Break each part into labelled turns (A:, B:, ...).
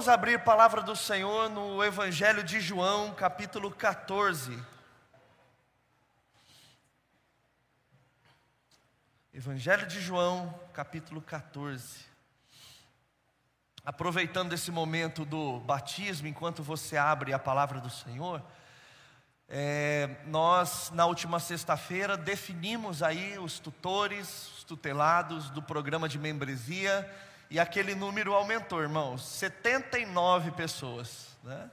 A: Vamos abrir a palavra do Senhor no Evangelho de João, capítulo 14. Evangelho de João, capítulo 14. Aproveitando esse momento do batismo, enquanto você abre a palavra do Senhor, é, nós, na última sexta-feira, definimos aí os tutores, os tutelados do programa de membresia e aquele número aumentou, irmãos, 79 pessoas, né?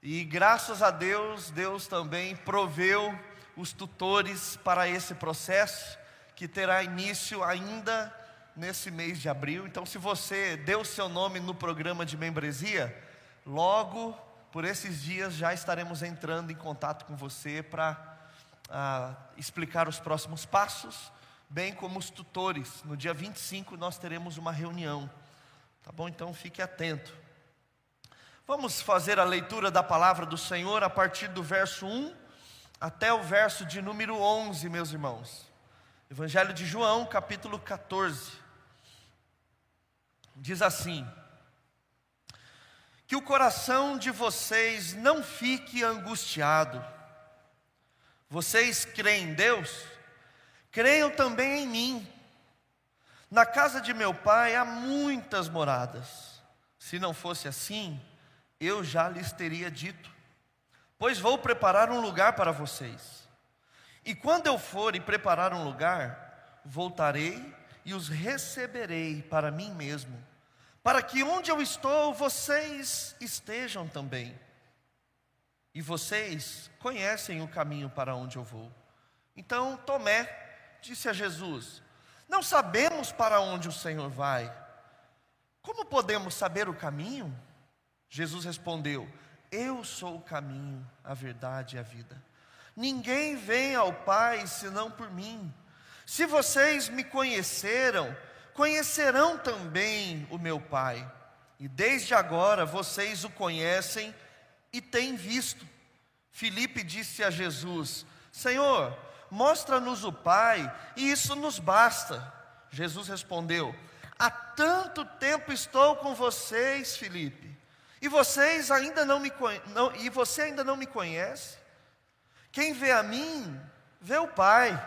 A: E graças a Deus, Deus também proveu os tutores para esse processo, que terá início ainda nesse mês de abril. Então, se você deu seu nome no programa de membresia, logo por esses dias já estaremos entrando em contato com você para ah, explicar os próximos passos bem como os tutores. No dia 25 nós teremos uma reunião. Tá bom? Então fique atento. Vamos fazer a leitura da palavra do Senhor a partir do verso 1 até o verso de número 11, meus irmãos. Evangelho de João, capítulo 14. Diz assim: Que o coração de vocês não fique angustiado. Vocês creem em Deus? Creiam também em mim. Na casa de meu pai há muitas moradas. Se não fosse assim, eu já lhes teria dito. Pois vou preparar um lugar para vocês. E quando eu for e preparar um lugar, voltarei e os receberei para mim mesmo, para que onde eu estou, vocês estejam também. E vocês conhecem o caminho para onde eu vou. Então Tomé disse a Jesus: Não sabemos para onde o Senhor vai. Como podemos saber o caminho? Jesus respondeu: Eu sou o caminho, a verdade e a vida. Ninguém vem ao Pai senão por mim. Se vocês me conheceram, conhecerão também o meu Pai. E desde agora vocês o conhecem e têm visto. Filipe disse a Jesus: Senhor, Mostra-nos o Pai, e isso nos basta. Jesus respondeu: Há tanto tempo estou com vocês, Felipe, e vocês ainda não me não, e você ainda não me conhece. Quem vê a mim, vê o Pai.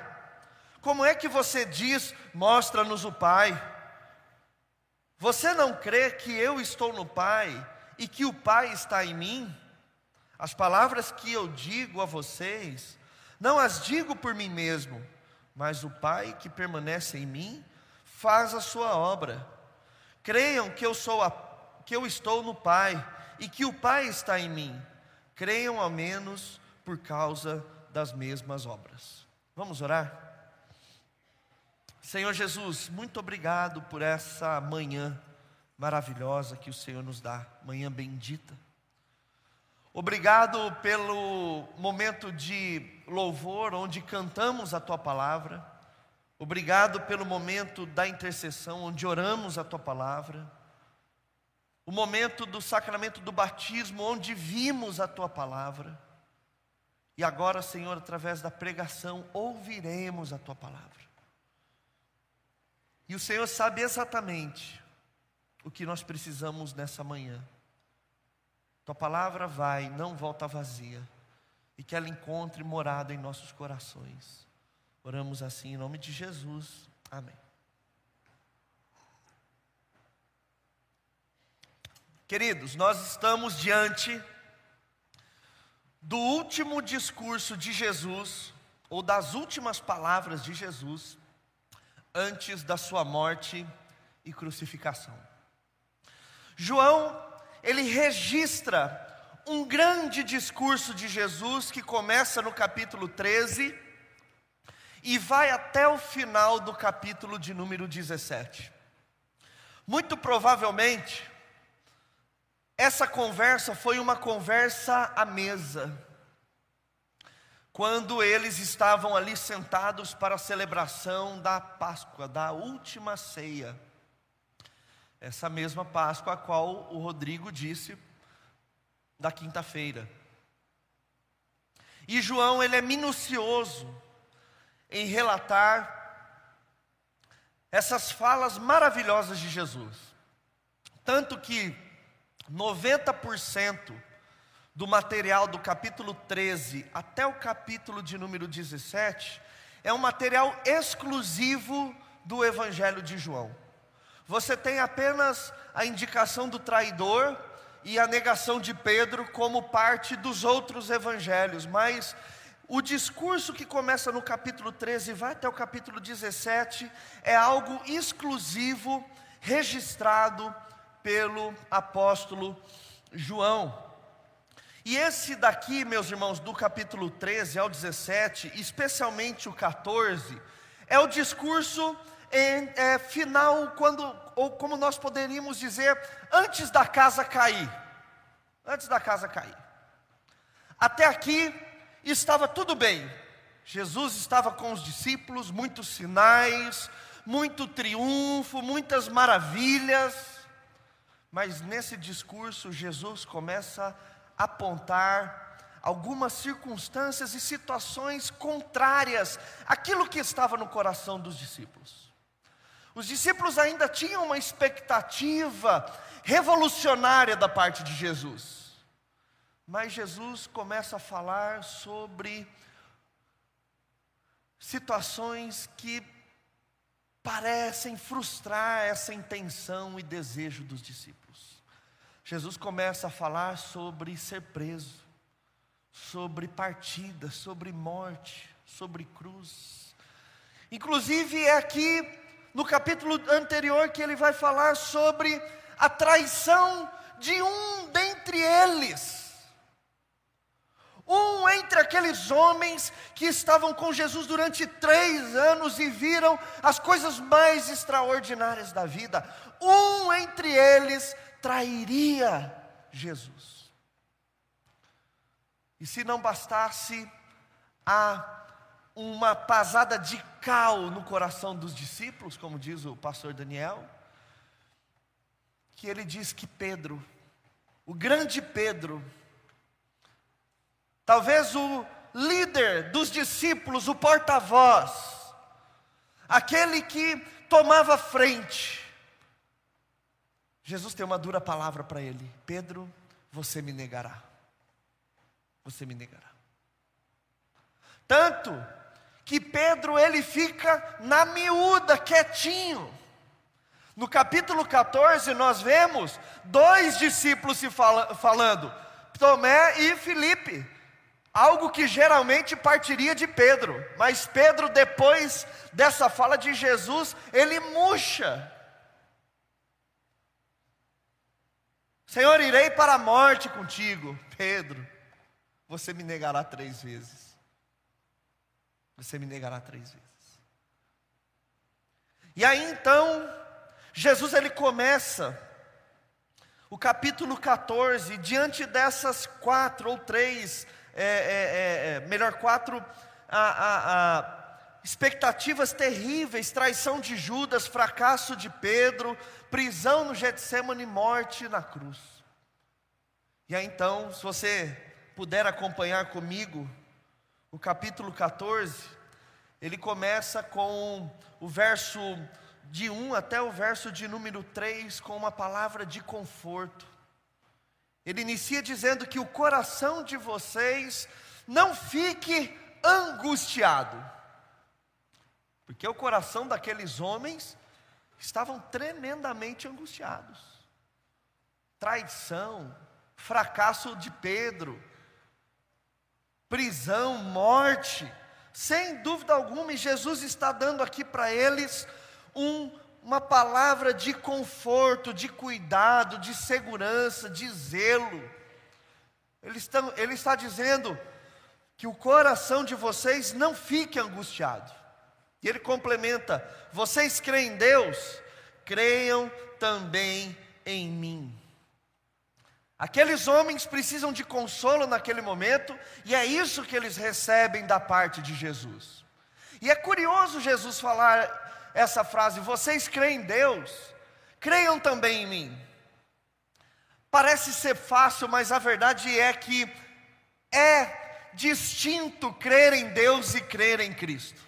A: Como é que você diz: Mostra-nos o Pai? Você não crê que eu estou no Pai e que o Pai está em mim? As palavras que eu digo a vocês, não as digo por mim mesmo, mas o Pai que permanece em mim faz a sua obra. Creiam que eu sou a, que eu estou no Pai e que o Pai está em mim. Creiam ao menos por causa das mesmas obras. Vamos orar? Senhor Jesus, muito obrigado por essa manhã maravilhosa que o Senhor nos dá, manhã bendita. Obrigado pelo momento de louvor, onde cantamos a tua palavra. Obrigado pelo momento da intercessão, onde oramos a tua palavra. O momento do sacramento do batismo, onde vimos a tua palavra. E agora, Senhor, através da pregação, ouviremos a tua palavra. E o Senhor sabe exatamente o que nós precisamos nessa manhã. Tua palavra vai, não volta vazia, e que ela encontre morada em nossos corações. Oramos assim em nome de Jesus. Amém. Queridos, nós estamos diante do último discurso de Jesus, ou das últimas palavras de Jesus, antes da sua morte e crucificação. João ele registra um grande discurso de Jesus que começa no capítulo 13 e vai até o final do capítulo de número 17. Muito provavelmente, essa conversa foi uma conversa à mesa, quando eles estavam ali sentados para a celebração da Páscoa, da última ceia. Essa mesma Páscoa a qual o Rodrigo disse da quinta-feira. E João, ele é minucioso em relatar essas falas maravilhosas de Jesus. Tanto que 90% do material do capítulo 13 até o capítulo de número 17 é um material exclusivo do Evangelho de João. Você tem apenas a indicação do traidor e a negação de Pedro como parte dos outros evangelhos, mas o discurso que começa no capítulo 13 e vai até o capítulo 17 é algo exclusivo, registrado pelo apóstolo João. E esse daqui, meus irmãos, do capítulo 13 ao 17, especialmente o 14, é o discurso em, é, final, quando, ou como nós poderíamos dizer, antes da casa cair. Antes da casa cair. Até aqui estava tudo bem. Jesus estava com os discípulos, muitos sinais, muito triunfo, muitas maravilhas. Mas nesse discurso, Jesus começa a apontar algumas circunstâncias e situações contrárias àquilo que estava no coração dos discípulos. Os discípulos ainda tinham uma expectativa revolucionária da parte de Jesus. Mas Jesus começa a falar sobre situações que parecem frustrar essa intenção e desejo dos discípulos. Jesus começa a falar sobre ser preso, sobre partida, sobre morte, sobre cruz. Inclusive é aqui no capítulo anterior que ele vai falar sobre a traição de um dentre eles. Um entre aqueles homens que estavam com Jesus durante três anos e viram as coisas mais extraordinárias da vida. Um entre eles trairia Jesus. E se não bastasse a uma pasada de cal no coração dos discípulos, como diz o pastor Daniel, que ele diz que Pedro, o grande Pedro, talvez o líder dos discípulos, o porta-voz, aquele que tomava frente, Jesus tem uma dura palavra para ele: Pedro, você me negará. Você me negará. Tanto que Pedro ele fica na miúda, quietinho. No capítulo 14 nós vemos dois discípulos se fala, falando, Tomé e Filipe, algo que geralmente partiria de Pedro, mas Pedro depois dessa fala de Jesus, ele murcha. Senhor, irei para a morte contigo, Pedro. Você me negará três vezes. Você me negará três vezes. E aí então, Jesus ele começa o capítulo 14, diante dessas quatro ou três, é, é, é, é, melhor quatro, a, a, a, expectativas terríveis, traição de Judas, fracasso de Pedro, prisão no Getsemane, morte na cruz. E aí então, se você puder acompanhar comigo, o capítulo 14, ele começa com o verso de 1 até o verso de número 3 com uma palavra de conforto. Ele inicia dizendo que o coração de vocês não fique angustiado, porque o coração daqueles homens estavam tremendamente angustiados. Traição, fracasso de Pedro, prisão, morte, sem dúvida alguma, Jesus está dando aqui para eles um, uma palavra de conforto, de cuidado, de segurança, de zelo. Ele está, ele está dizendo que o coração de vocês não fique angustiado. E ele complementa: vocês creem em Deus, creiam também em mim. Aqueles homens precisam de consolo naquele momento, e é isso que eles recebem da parte de Jesus. E é curioso Jesus falar essa frase: vocês creem em Deus, creiam também em mim. Parece ser fácil, mas a verdade é que é distinto crer em Deus e crer em Cristo.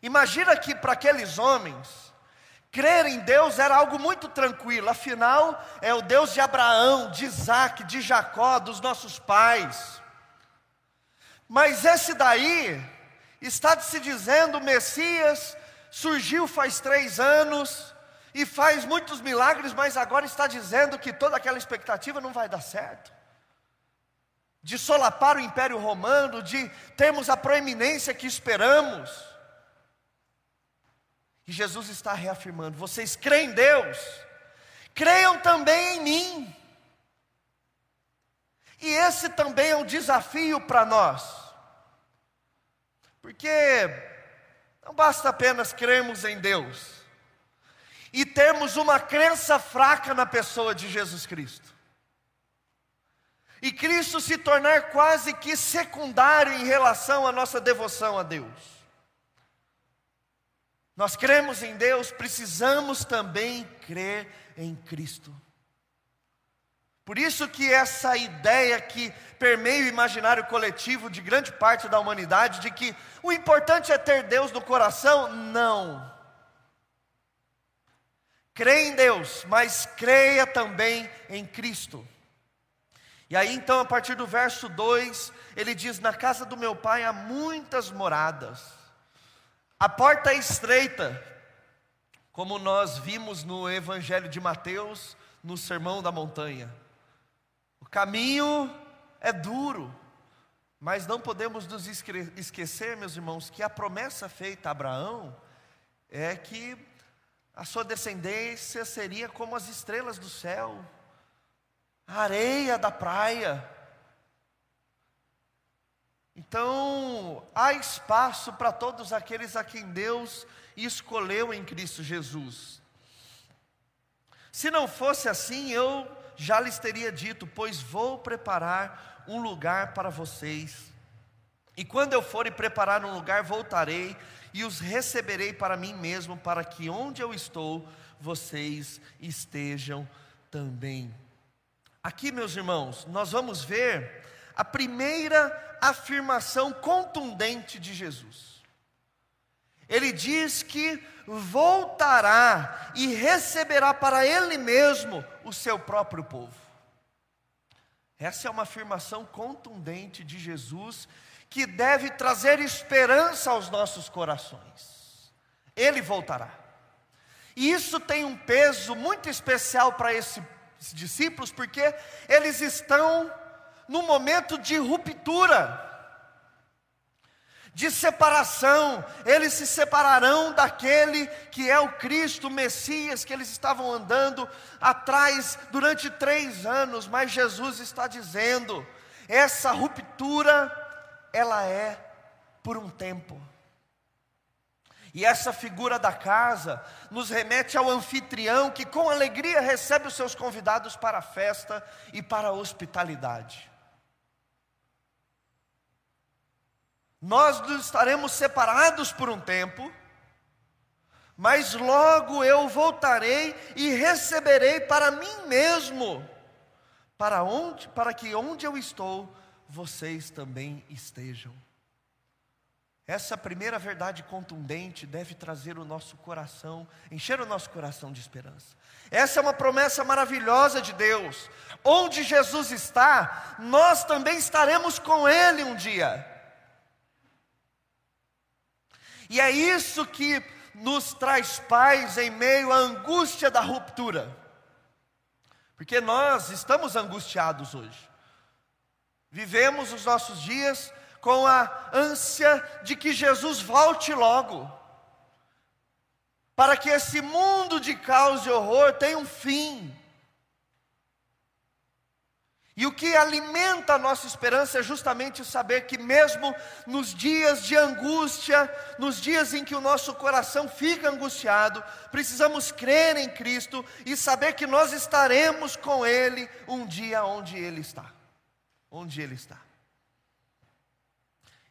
A: Imagina que para aqueles homens, Crer em Deus era algo muito tranquilo, afinal, é o Deus de Abraão, de Isaac, de Jacó, dos nossos pais. Mas esse daí está se dizendo: Messias surgiu faz três anos e faz muitos milagres, mas agora está dizendo que toda aquela expectativa não vai dar certo. De solapar o Império Romano, de termos a proeminência que esperamos. E Jesus está reafirmando: vocês creem em Deus, creiam também em mim. E esse também é um desafio para nós, porque não basta apenas crermos em Deus e termos uma crença fraca na pessoa de Jesus Cristo, e Cristo se tornar quase que secundário em relação à nossa devoção a Deus. Nós cremos em Deus, precisamos também crer em Cristo. Por isso que essa ideia que permeia o imaginário coletivo de grande parte da humanidade de que o importante é ter Deus no coração, não. Creia em Deus, mas creia também em Cristo. E aí então, a partir do verso 2, ele diz: Na casa do meu pai há muitas moradas. A porta é estreita, como nós vimos no Evangelho de Mateus, no Sermão da Montanha. O caminho é duro, mas não podemos nos esquecer, meus irmãos, que a promessa feita a Abraão é que a sua descendência seria como as estrelas do céu, a areia da praia. Então, há espaço para todos aqueles a quem Deus escolheu em Cristo Jesus. Se não fosse assim, eu já lhes teria dito: Pois vou preparar um lugar para vocês. E quando eu for e preparar um lugar, voltarei e os receberei para mim mesmo, para que onde eu estou, vocês estejam também. Aqui, meus irmãos, nós vamos ver a primeira afirmação contundente de Jesus. Ele diz que voltará e receberá para ele mesmo o seu próprio povo. Essa é uma afirmação contundente de Jesus que deve trazer esperança aos nossos corações. Ele voltará. E isso tem um peso muito especial para esses discípulos, porque eles estão no momento de ruptura, de separação, eles se separarão daquele que é o Cristo, o Messias, que eles estavam andando atrás durante três anos, mas Jesus está dizendo: essa ruptura, ela é por um tempo. E essa figura da casa nos remete ao anfitrião que com alegria recebe os seus convidados para a festa e para a hospitalidade. Nós estaremos separados por um tempo, mas logo eu voltarei e receberei para mim mesmo, para onde, para que onde eu estou, vocês também estejam. Essa primeira verdade contundente deve trazer o nosso coração, encher o nosso coração de esperança. Essa é uma promessa maravilhosa de Deus. Onde Jesus está, nós também estaremos com Ele um dia. E é isso que nos traz paz em meio à angústia da ruptura. Porque nós estamos angustiados hoje. Vivemos os nossos dias com a ânsia de que Jesus volte logo, para que esse mundo de caos e horror tenha um fim. E o que alimenta a nossa esperança é justamente saber que, mesmo nos dias de angústia, nos dias em que o nosso coração fica angustiado, precisamos crer em Cristo e saber que nós estaremos com Ele um dia onde Ele está. Onde Ele está.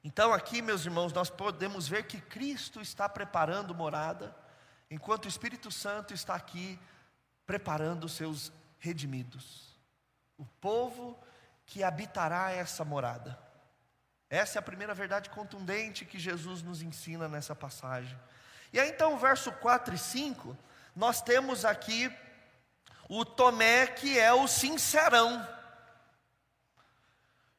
A: Então, aqui, meus irmãos, nós podemos ver que Cristo está preparando morada, enquanto o Espírito Santo está aqui preparando os seus redimidos o povo que habitará essa morada. Essa é a primeira verdade contundente que Jesus nos ensina nessa passagem. E aí então o verso 4 e 5 nós temos aqui o Tomé que é o sincerão.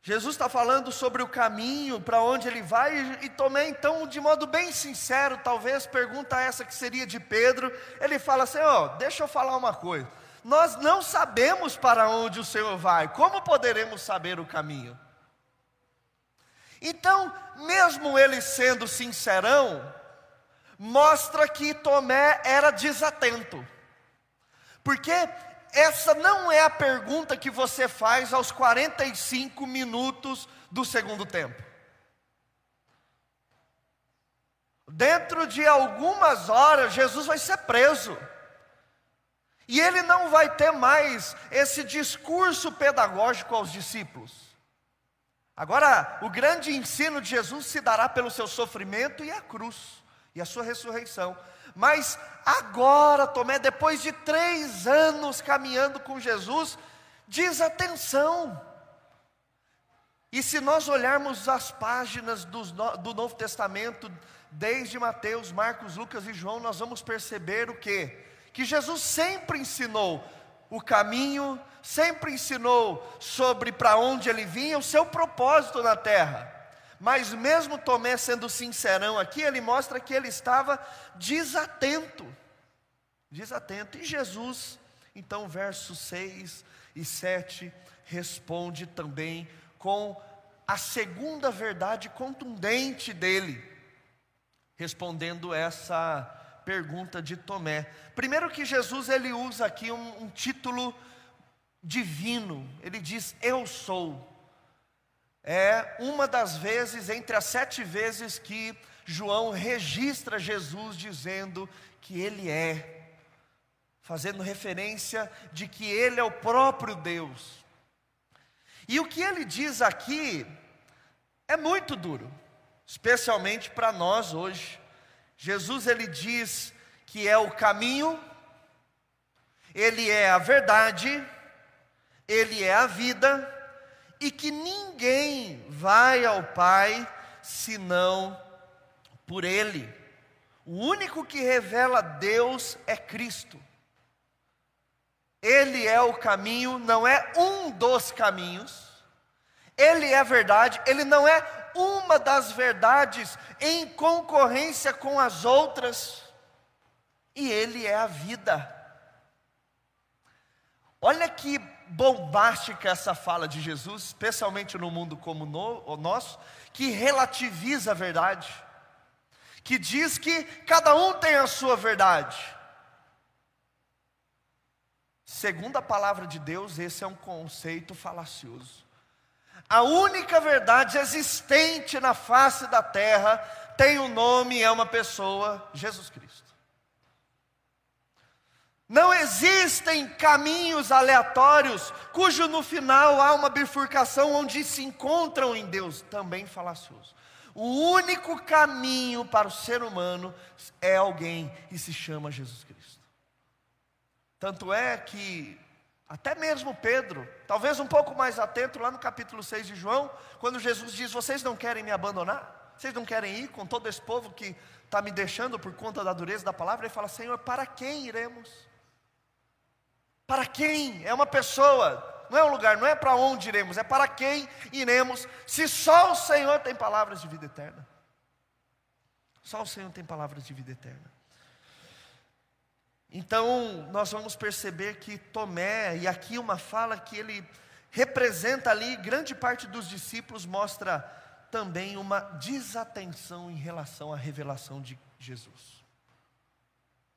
A: Jesus está falando sobre o caminho para onde ele vai, e Tomé, então, de modo bem sincero, talvez, pergunta essa que seria de Pedro, ele fala assim: Ó, oh, deixa eu falar uma coisa, nós não sabemos para onde o Senhor vai, como poderemos saber o caminho? Então, mesmo ele sendo sincerão, mostra que Tomé era desatento, porque essa não é a pergunta que você faz aos 45 minutos do segundo tempo. Dentro de algumas horas, Jesus vai ser preso. E ele não vai ter mais esse discurso pedagógico aos discípulos. Agora, o grande ensino de Jesus se dará pelo seu sofrimento e a cruz, e a sua ressurreição. Mas agora, Tomé, depois de três anos caminhando com Jesus, diz atenção. E se nós olharmos as páginas do, Novo Testamento, desde Mateus, Marcos, Lucas e João, nós vamos perceber o que? Que Jesus sempre ensinou o caminho, sempre ensinou sobre para onde ele vinha, o seu propósito na terra. Mas mesmo Tomé sendo sincerão aqui, ele mostra que ele estava desatento. Desatento. E Jesus, então, versos 6 e 7, responde também com a segunda verdade contundente dele, respondendo essa pergunta de Tomé. Primeiro que Jesus ele usa aqui um, um título divino. Ele diz: Eu sou é uma das vezes, entre as sete vezes que João registra Jesus dizendo que ele é, fazendo referência de que ele é o próprio Deus. E o que ele diz aqui é muito duro, especialmente para nós hoje. Jesus ele diz que é o caminho, ele é a verdade, ele é a vida e que ninguém vai ao Pai senão por Ele. O único que revela Deus é Cristo. Ele é o caminho, não é um dos caminhos. Ele é a verdade, ele não é uma das verdades em concorrência com as outras. E ele é a vida. Olha que bombástica essa fala de Jesus, especialmente no mundo como no, o nosso, que relativiza a verdade, que diz que cada um tem a sua verdade. Segundo a palavra de Deus, esse é um conceito falacioso. A única verdade existente na face da terra tem um nome e é uma pessoa, Jesus Cristo. Não existem caminhos aleatórios, cujo no final há uma bifurcação onde se encontram em Deus, também falacioso. O único caminho para o ser humano é alguém e se chama Jesus Cristo. Tanto é que, até mesmo Pedro, talvez um pouco mais atento, lá no capítulo 6 de João, quando Jesus diz: Vocês não querem me abandonar? Vocês não querem ir com todo esse povo que está me deixando por conta da dureza da palavra? Ele fala: Senhor, para quem iremos? Para quem? É uma pessoa, não é um lugar, não é para onde iremos, é para quem iremos, se só o Senhor tem palavras de vida eterna. Só o Senhor tem palavras de vida eterna. Então, nós vamos perceber que Tomé, e aqui uma fala que ele representa ali, grande parte dos discípulos mostra também uma desatenção em relação à revelação de Jesus.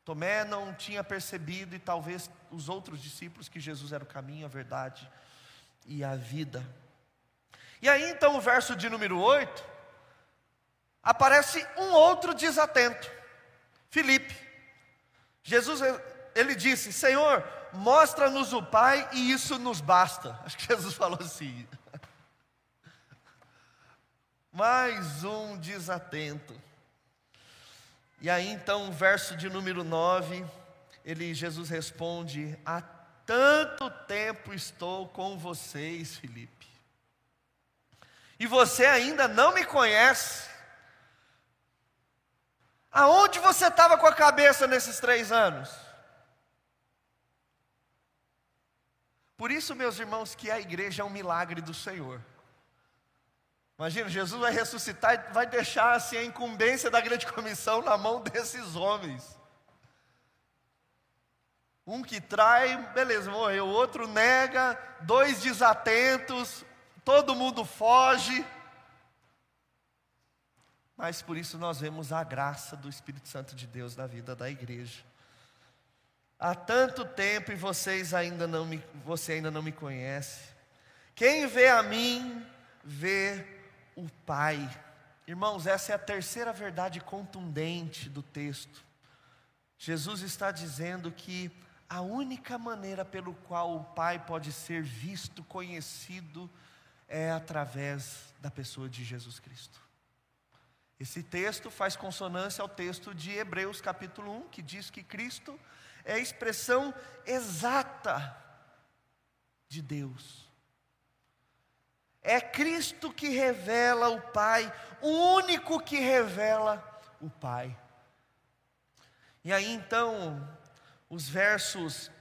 A: Tomé não tinha percebido, e talvez os outros discípulos, que Jesus era o caminho, a verdade e a vida. E aí então o verso de número 8, aparece um outro desatento, Filipe. Jesus, ele disse: Senhor, mostra-nos o Pai e isso nos basta. Acho que Jesus falou assim. Mais um desatento. E aí então, verso de número 9, ele, Jesus responde: Há tanto tempo estou com vocês, Felipe, e você ainda não me conhece. Aonde você estava com a cabeça nesses três anos? Por isso, meus irmãos, que a igreja é um milagre do Senhor. Imagina, Jesus vai ressuscitar e vai deixar assim, a incumbência da grande comissão na mão desses homens. Um que trai, beleza, morreu. O outro nega, dois desatentos, todo mundo foge. Mas por isso nós vemos a graça do Espírito Santo de Deus na vida da igreja. Há tanto tempo e vocês ainda não me, você ainda não me conhece. Quem vê a mim, vê o Pai. Irmãos, essa é a terceira verdade contundente do texto. Jesus está dizendo que a única maneira pelo qual o Pai pode ser visto, conhecido, é através da pessoa de Jesus Cristo. Esse texto faz consonância ao texto de Hebreus capítulo 1, que diz que Cristo é a expressão exata de Deus. É Cristo que revela o Pai, o único que revela o Pai. E aí então, os versos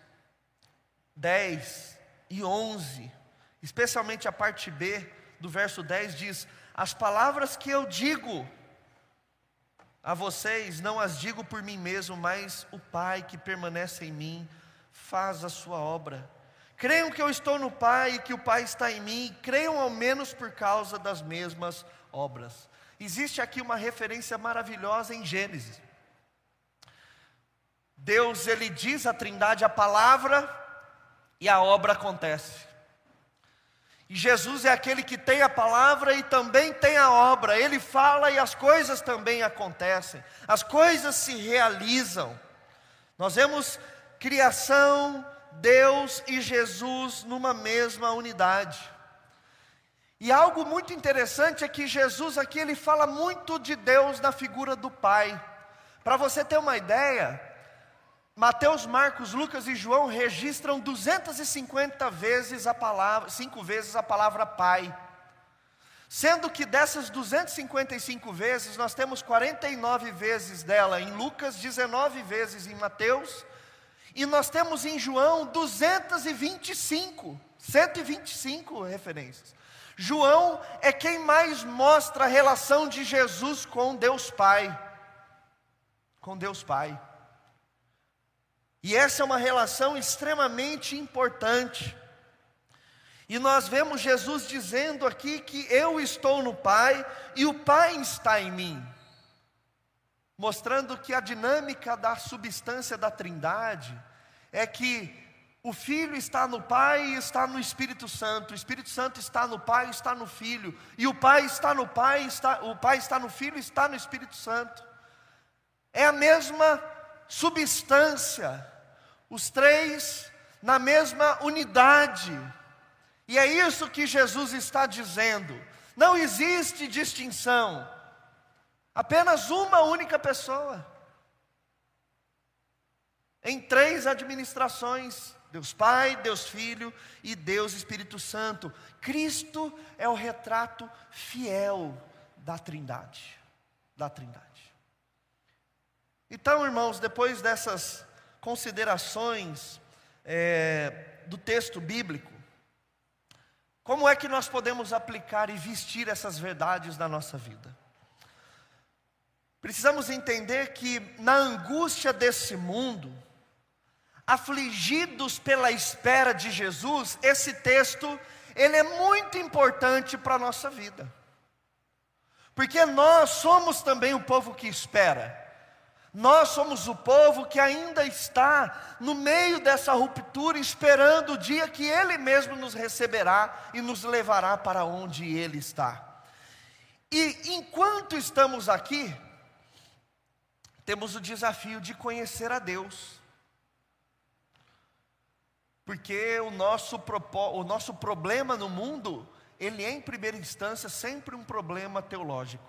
A: 10 e 11, especialmente a parte B do verso 10 diz: As palavras que eu digo a vocês não as digo por mim mesmo, mas o Pai que permanece em mim faz a sua obra. Creiam que eu estou no Pai e que o Pai está em mim, creiam ao menos por causa das mesmas obras. Existe aqui uma referência maravilhosa em Gênesis. Deus ele diz à Trindade a palavra e a obra acontece. E Jesus é aquele que tem a palavra e também tem a obra. Ele fala e as coisas também acontecem. As coisas se realizam. Nós vemos criação, Deus e Jesus numa mesma unidade. E algo muito interessante é que Jesus aqui ele fala muito de Deus na figura do Pai. Para você ter uma ideia, Mateus, Marcos, Lucas e João registram 250 vezes a palavra, cinco vezes a palavra Pai. Sendo que dessas 255 vezes, nós temos 49 vezes dela em Lucas, 19 vezes em Mateus, e nós temos em João 225, 125 referências. João é quem mais mostra a relação de Jesus com Deus Pai. Com Deus Pai. E essa é uma relação extremamente importante. E nós vemos Jesus dizendo aqui que eu estou no Pai e o Pai está em mim. Mostrando que a dinâmica da substância da Trindade é que o Filho está no Pai e está no Espírito Santo, o Espírito Santo está no Pai e está no Filho, e o Pai está no Pai, está, o Pai está no Filho e está no Espírito Santo. É a mesma substância, os três na mesma unidade. E é isso que Jesus está dizendo. Não existe distinção. Apenas uma única pessoa. Em três administrações: Deus Pai, Deus Filho e Deus Espírito Santo. Cristo é o retrato fiel da Trindade. Da Trindade. Então, irmãos, depois dessas considerações é, do texto bíblico, como é que nós podemos aplicar e vestir essas verdades na nossa vida? Precisamos entender que na angústia desse mundo, afligidos pela espera de Jesus, esse texto ele é muito importante para a nossa vida. Porque nós somos também o povo que espera. Nós somos o povo que ainda está no meio dessa ruptura, esperando o dia que Ele mesmo nos receberá e nos levará para onde Ele está. E enquanto estamos aqui, temos o desafio de conhecer a Deus. Porque o nosso, o nosso problema no mundo, ele é em primeira instância sempre um problema teológico,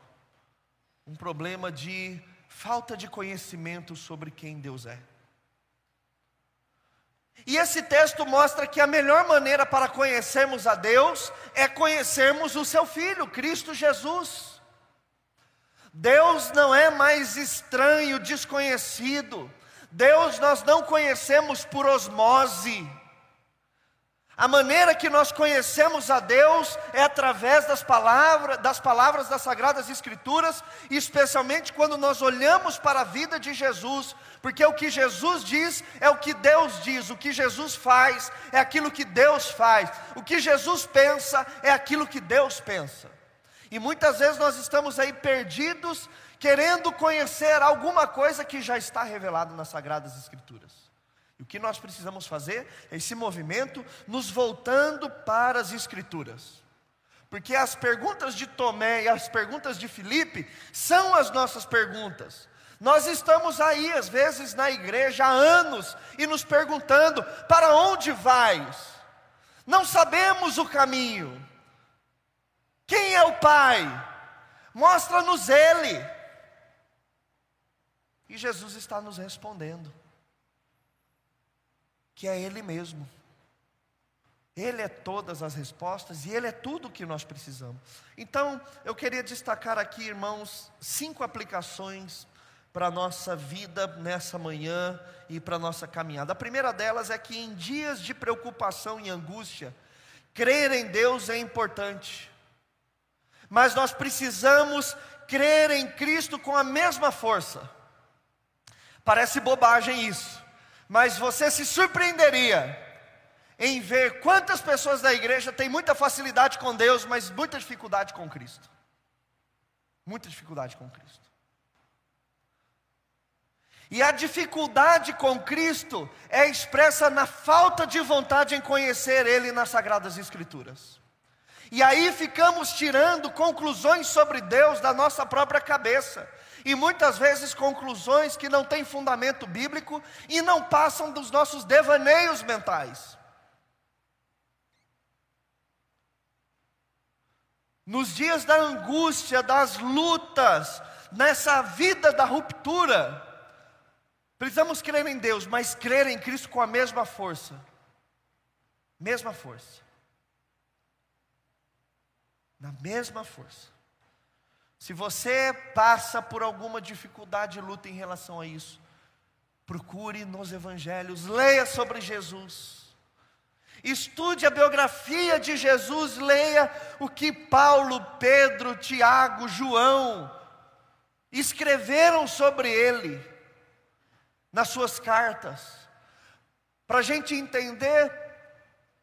A: um problema de falta de conhecimento sobre quem Deus é. E esse texto mostra que a melhor maneira para conhecermos a Deus é conhecermos o seu Filho, Cristo Jesus. Deus não é mais estranho, desconhecido. Deus nós não conhecemos por osmose. A maneira que nós conhecemos a Deus é através das palavras, das palavras das Sagradas Escrituras, especialmente quando nós olhamos para a vida de Jesus, porque o que Jesus diz é o que Deus diz, o que Jesus faz é aquilo que Deus faz, o que Jesus pensa é aquilo que Deus pensa. E muitas vezes nós estamos aí perdidos, querendo conhecer alguma coisa que já está revelado nas Sagradas Escrituras. E o que nós precisamos fazer é esse movimento, nos voltando para as Escrituras. Porque as perguntas de Tomé e as perguntas de Filipe são as nossas perguntas. Nós estamos aí, às vezes, na igreja há anos e nos perguntando: para onde vais? Não sabemos o caminho. Quem é o Pai? Mostra-nos Ele. E Jesus está nos respondendo que é Ele mesmo. Ele é todas as respostas e Ele é tudo o que nós precisamos. Então, eu queria destacar aqui, irmãos, cinco aplicações para a nossa vida nessa manhã e para a nossa caminhada. A primeira delas é que em dias de preocupação e angústia, crer em Deus é importante, mas nós precisamos crer em Cristo com a mesma força. Parece bobagem isso, mas você se surpreenderia em ver quantas pessoas da igreja têm muita facilidade com Deus, mas muita dificuldade com Cristo. Muita dificuldade com Cristo. E a dificuldade com Cristo é expressa na falta de vontade em conhecer Ele nas Sagradas Escrituras. E aí ficamos tirando conclusões sobre Deus da nossa própria cabeça e muitas vezes conclusões que não têm fundamento bíblico e não passam dos nossos devaneios mentais. Nos dias da angústia, das lutas, nessa vida da ruptura, precisamos crer em Deus, mas crer em Cristo com a mesma força. Mesma força. Na mesma força. Se você passa por alguma dificuldade e luta em relação a isso, procure nos evangelhos, leia sobre Jesus. Estude a biografia de Jesus, leia o que Paulo, Pedro, Tiago, João escreveram sobre ele nas suas cartas, para a gente entender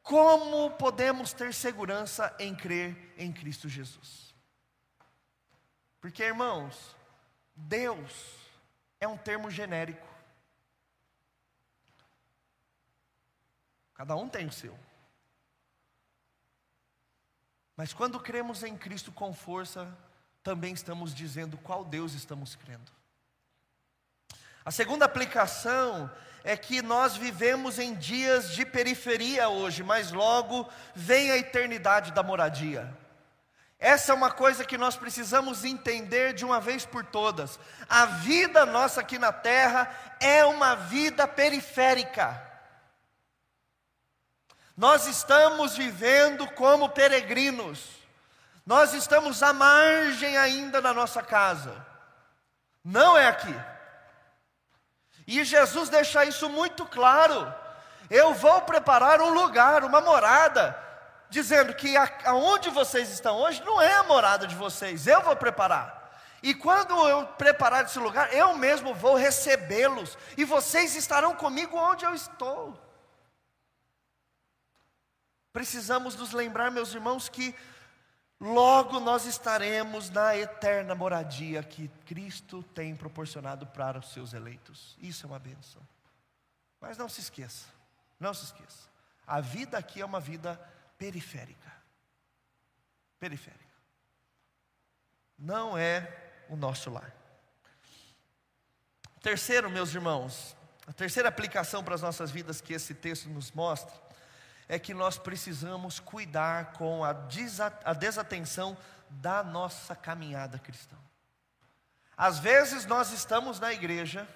A: como podemos ter segurança em crer em Cristo Jesus. Porque, irmãos, Deus é um termo genérico. Cada um tem o seu. Mas quando cremos em Cristo com força, também estamos dizendo qual Deus estamos crendo. A segunda aplicação é que nós vivemos em dias de periferia hoje, mas logo vem a eternidade da moradia. Essa é uma coisa que nós precisamos entender de uma vez por todas. A vida nossa aqui na terra é uma vida periférica. Nós estamos vivendo como peregrinos. Nós estamos à margem ainda da nossa casa. Não é aqui. E Jesus deixa isso muito claro. Eu vou preparar um lugar, uma morada dizendo que aonde vocês estão hoje não é a morada de vocês, eu vou preparar. E quando eu preparar esse lugar, eu mesmo vou recebê-los, e vocês estarão comigo onde eu estou. Precisamos nos lembrar, meus irmãos, que logo nós estaremos na eterna moradia que Cristo tem proporcionado para os seus eleitos. Isso é uma benção. Mas não se esqueça, não se esqueça. A vida aqui é uma vida periférica. Periférica. Não é o nosso lar. Terceiro, meus irmãos, a terceira aplicação para as nossas vidas que esse texto nos mostra é que nós precisamos cuidar com a, a desatenção da nossa caminhada cristã. Às vezes nós estamos na igreja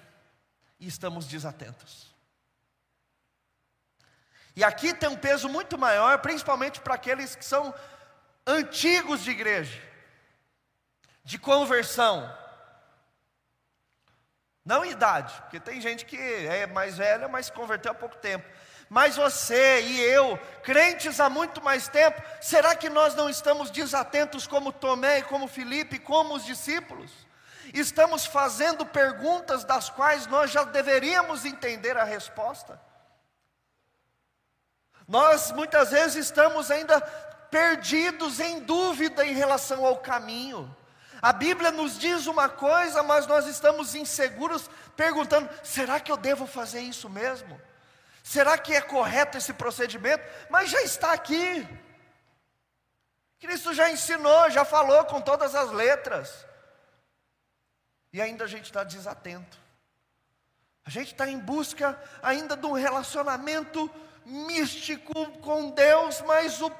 A: e estamos desatentos. E aqui tem um peso muito maior, principalmente para aqueles que são antigos de igreja, de conversão. Não idade, porque tem gente que é mais velha, mas se converteu há pouco tempo. mas você e eu, crentes há muito mais tempo, será que nós não estamos desatentos como Tomé e como Felipe, como os discípulos? Estamos fazendo perguntas das quais nós já deveríamos entender a resposta. Nós muitas vezes estamos ainda perdidos em dúvida em relação ao caminho. A Bíblia nos diz uma coisa, mas nós estamos inseguros, perguntando: será que eu devo fazer isso mesmo? Será que é correto esse procedimento? Mas já está aqui. Cristo já ensinou, já falou com todas as letras. E ainda a gente está desatento. A gente está em busca ainda de um relacionamento místico com Deus, mas o,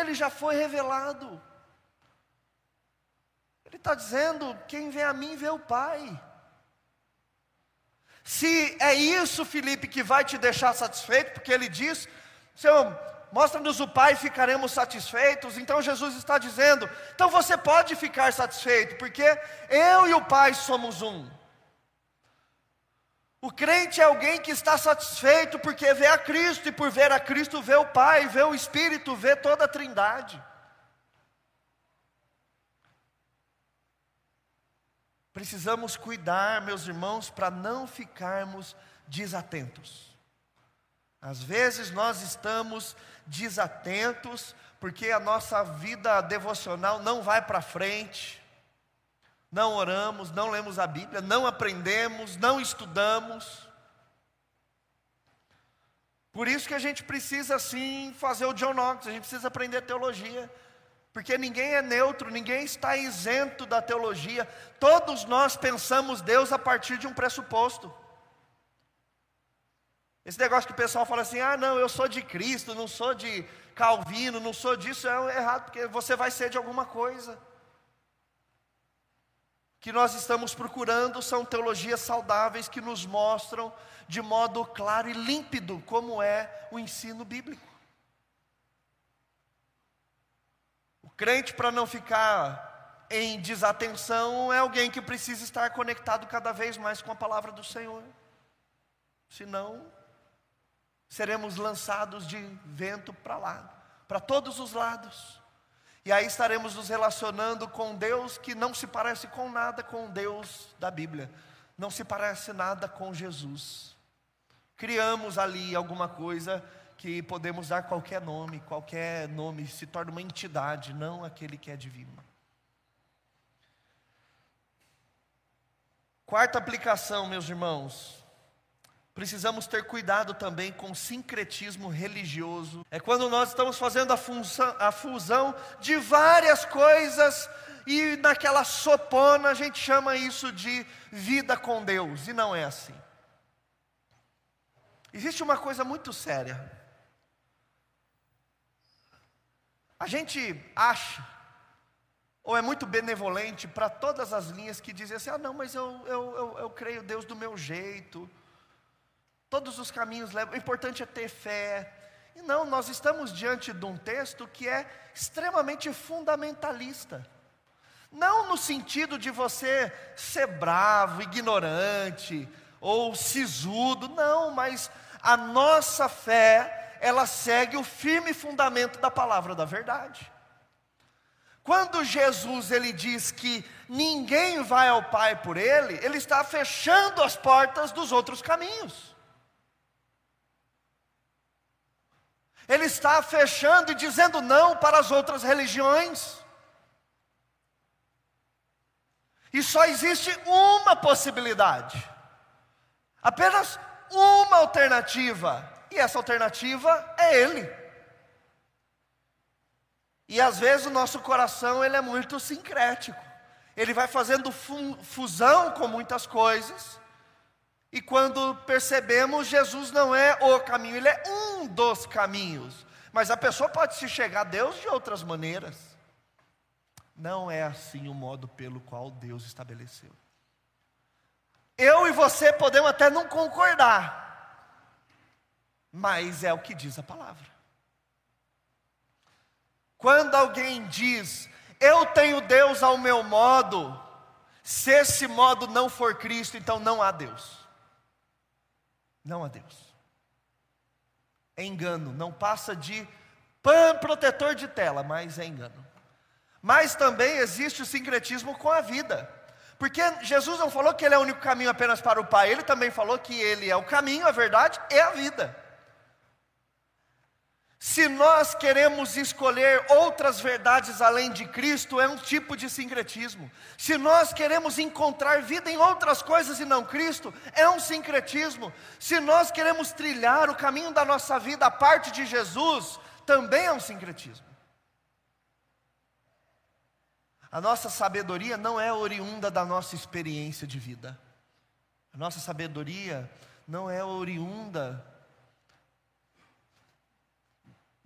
A: ele já foi revelado. Ele está dizendo: quem vê a mim vê o Pai. Se é isso, Felipe, que vai te deixar satisfeito, porque ele diz: Senhor, mostra-nos o Pai e ficaremos satisfeitos. Então Jesus está dizendo: então você pode ficar satisfeito, porque eu e o Pai somos um. O crente é alguém que está satisfeito porque vê a Cristo, e por ver a Cristo, vê o Pai, vê o Espírito, vê toda a Trindade. Precisamos cuidar, meus irmãos, para não ficarmos desatentos. Às vezes nós estamos desatentos porque a nossa vida devocional não vai para frente, não oramos, não lemos a Bíblia, não aprendemos, não estudamos. Por isso que a gente precisa sim fazer o John Knox, a gente precisa aprender teologia, porque ninguém é neutro, ninguém está isento da teologia. Todos nós pensamos Deus a partir de um pressuposto. Esse negócio que o pessoal fala assim: ah, não, eu sou de Cristo, não sou de Calvino, não sou disso, é errado, porque você vai ser de alguma coisa que nós estamos procurando são teologias saudáveis que nos mostram de modo claro e límpido como é o ensino bíblico. O crente, para não ficar em desatenção, é alguém que precisa estar conectado cada vez mais com a palavra do Senhor. Senão, seremos lançados de vento para lá, para todos os lados. E aí estaremos nos relacionando com Deus que não se parece com nada com Deus da Bíblia, não se parece nada com Jesus. Criamos ali alguma coisa que podemos dar qualquer nome, qualquer nome se torna uma entidade, não aquele que é divino. Quarta aplicação, meus irmãos, Precisamos ter cuidado também com o sincretismo religioso. É quando nós estamos fazendo a, função, a fusão de várias coisas e naquela sopona a gente chama isso de vida com Deus, e não é assim. Existe uma coisa muito séria. A gente acha, ou é muito benevolente para todas as linhas que dizem assim: ah, não, mas eu, eu, eu, eu creio Deus do meu jeito Todos os caminhos levam, o importante é ter fé. E não, nós estamos diante de um texto que é extremamente fundamentalista. Não no sentido de você ser bravo, ignorante ou sisudo, não, mas a nossa fé, ela segue o firme fundamento da palavra da verdade. Quando Jesus ele diz que ninguém vai ao Pai por ele, ele está fechando as portas dos outros caminhos. Ele está fechando e dizendo não para as outras religiões. E só existe uma possibilidade, apenas uma alternativa, e essa alternativa é Ele. E às vezes o nosso coração ele é muito sincrético, ele vai fazendo fusão com muitas coisas, e quando percebemos, Jesus não é o caminho, ele é um dos caminhos. Mas a pessoa pode se chegar a Deus de outras maneiras. Não é assim o modo pelo qual Deus estabeleceu. Eu e você podemos até não concordar, mas é o que diz a palavra. Quando alguém diz, eu tenho Deus ao meu modo, se esse modo não for Cristo, então não há Deus não a Deus. É engano, não passa de pan protetor de tela, mas é engano. Mas também existe o sincretismo com a vida. Porque Jesus não falou que ele é o único caminho apenas para o Pai, ele também falou que ele é o caminho, a verdade e a vida. Se nós queremos escolher outras verdades além de Cristo, é um tipo de sincretismo. Se nós queremos encontrar vida em outras coisas e não Cristo, é um sincretismo. Se nós queremos trilhar o caminho da nossa vida a parte de Jesus, também é um sincretismo. A nossa sabedoria não é oriunda da nossa experiência de vida. A nossa sabedoria não é oriunda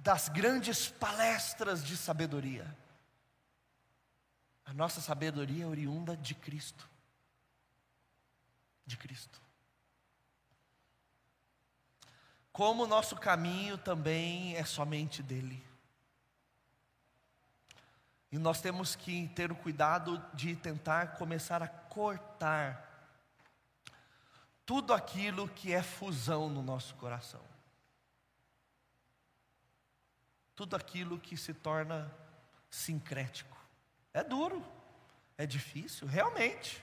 A: das grandes palestras de sabedoria. A nossa sabedoria é oriunda de Cristo. De Cristo. Como o nosso caminho também é somente dele. E nós temos que ter o cuidado de tentar começar a cortar tudo aquilo que é fusão no nosso coração. Tudo aquilo que se torna sincrético. É duro, é difícil, realmente.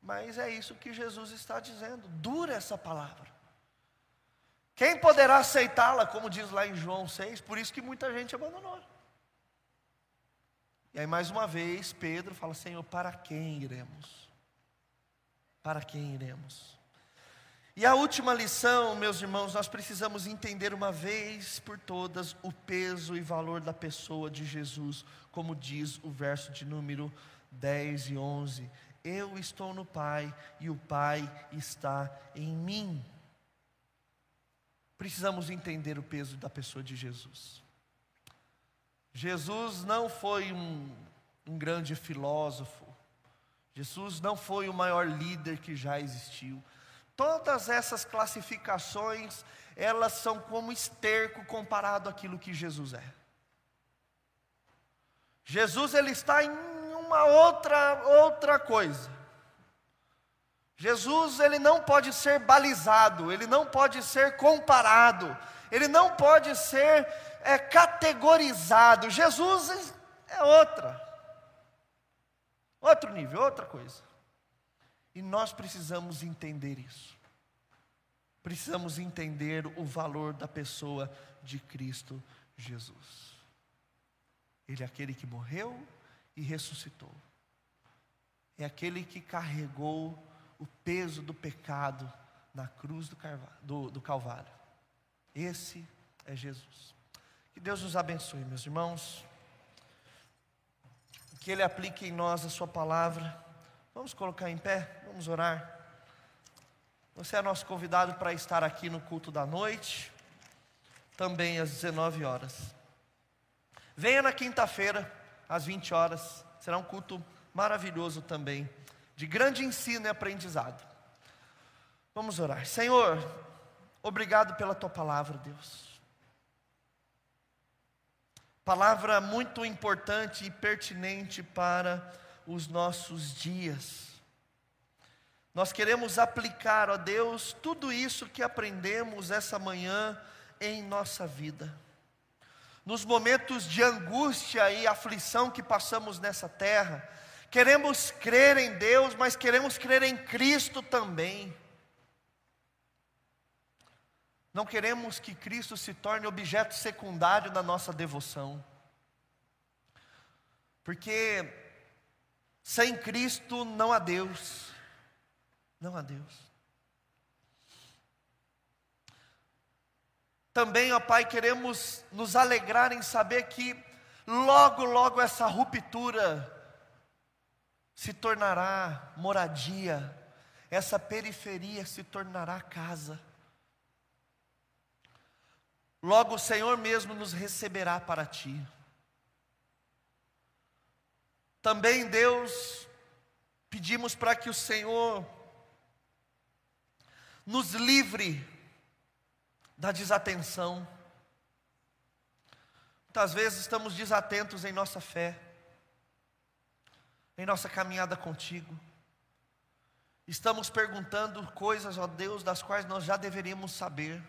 A: Mas é isso que Jesus está dizendo. Dura essa palavra. Quem poderá aceitá-la, como diz lá em João 6, por isso que muita gente abandonou. E aí, mais uma vez, Pedro fala: Senhor, para quem iremos? Para quem iremos? E a última lição, meus irmãos, nós precisamos entender uma vez por todas o peso e valor da pessoa de Jesus, como diz o verso de número 10 e 11. Eu estou no Pai e o Pai está em mim. Precisamos entender o peso da pessoa de Jesus. Jesus não foi um, um grande filósofo, Jesus não foi o maior líder que já existiu. Todas essas classificações, elas são como esterco comparado àquilo que Jesus é. Jesus ele está em uma outra outra coisa. Jesus ele não pode ser balizado, ele não pode ser comparado, ele não pode ser é, categorizado. Jesus é outra, outro nível, outra coisa. E nós precisamos entender isso. Precisamos entender o valor da pessoa de Cristo Jesus. Ele é aquele que morreu e ressuscitou. É aquele que carregou o peso do pecado na cruz do, do, do Calvário. Esse é Jesus. Que Deus nos abençoe, meus irmãos. Que Ele aplique em nós a Sua palavra Vamos colocar em pé, vamos orar. Você é nosso convidado para estar aqui no culto da noite, também às 19 horas. Venha na quinta-feira, às 20 horas, será um culto maravilhoso também, de grande ensino e aprendizado. Vamos orar. Senhor, obrigado pela tua palavra, Deus. Palavra muito importante e pertinente para os nossos dias. Nós queremos aplicar, ó Deus, tudo isso que aprendemos essa manhã em nossa vida. Nos momentos de angústia e aflição que passamos nessa terra, queremos crer em Deus, mas queremos crer em Cristo também. Não queremos que Cristo se torne objeto secundário da nossa devoção. Porque sem Cristo não há Deus. Não há Deus. Também, ó Pai, queremos nos alegrar em saber que logo, logo essa ruptura se tornará moradia, essa periferia se tornará casa. Logo o Senhor mesmo nos receberá para ti. Também, Deus, pedimos para que o Senhor nos livre da desatenção. Muitas vezes estamos desatentos em nossa fé, em nossa caminhada contigo. Estamos perguntando coisas, ó Deus, das quais nós já deveríamos saber.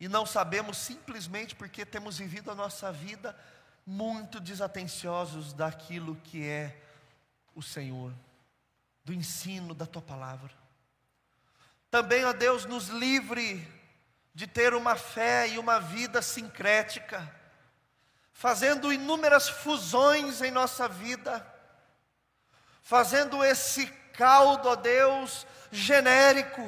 A: E não sabemos simplesmente porque temos vivido a nossa vida muito desatenciosos daquilo que é o Senhor, do ensino da tua palavra. Também, ó Deus, nos livre de ter uma fé e uma vida sincrética, fazendo inúmeras fusões em nossa vida, fazendo esse caldo, ó Deus, genérico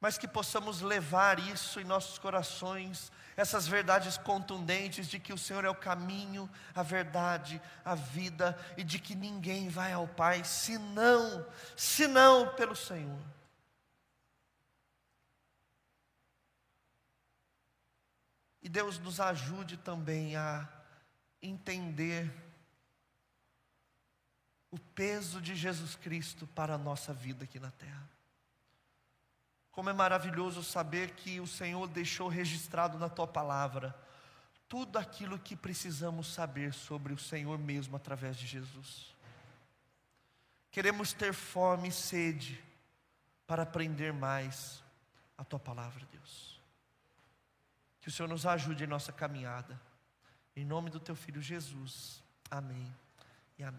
A: mas que possamos levar isso em nossos corações, essas verdades contundentes de que o Senhor é o caminho, a verdade, a vida e de que ninguém vai ao Pai senão, senão pelo Senhor. E Deus nos ajude também a entender o peso de Jesus Cristo para a nossa vida aqui na terra. Como é maravilhoso saber que o Senhor deixou registrado na tua palavra tudo aquilo que precisamos saber sobre o Senhor mesmo através de Jesus. Queremos ter fome e sede para aprender mais a tua palavra, Deus. Que o Senhor nos ajude em nossa caminhada. Em nome do teu filho Jesus. Amém e amém.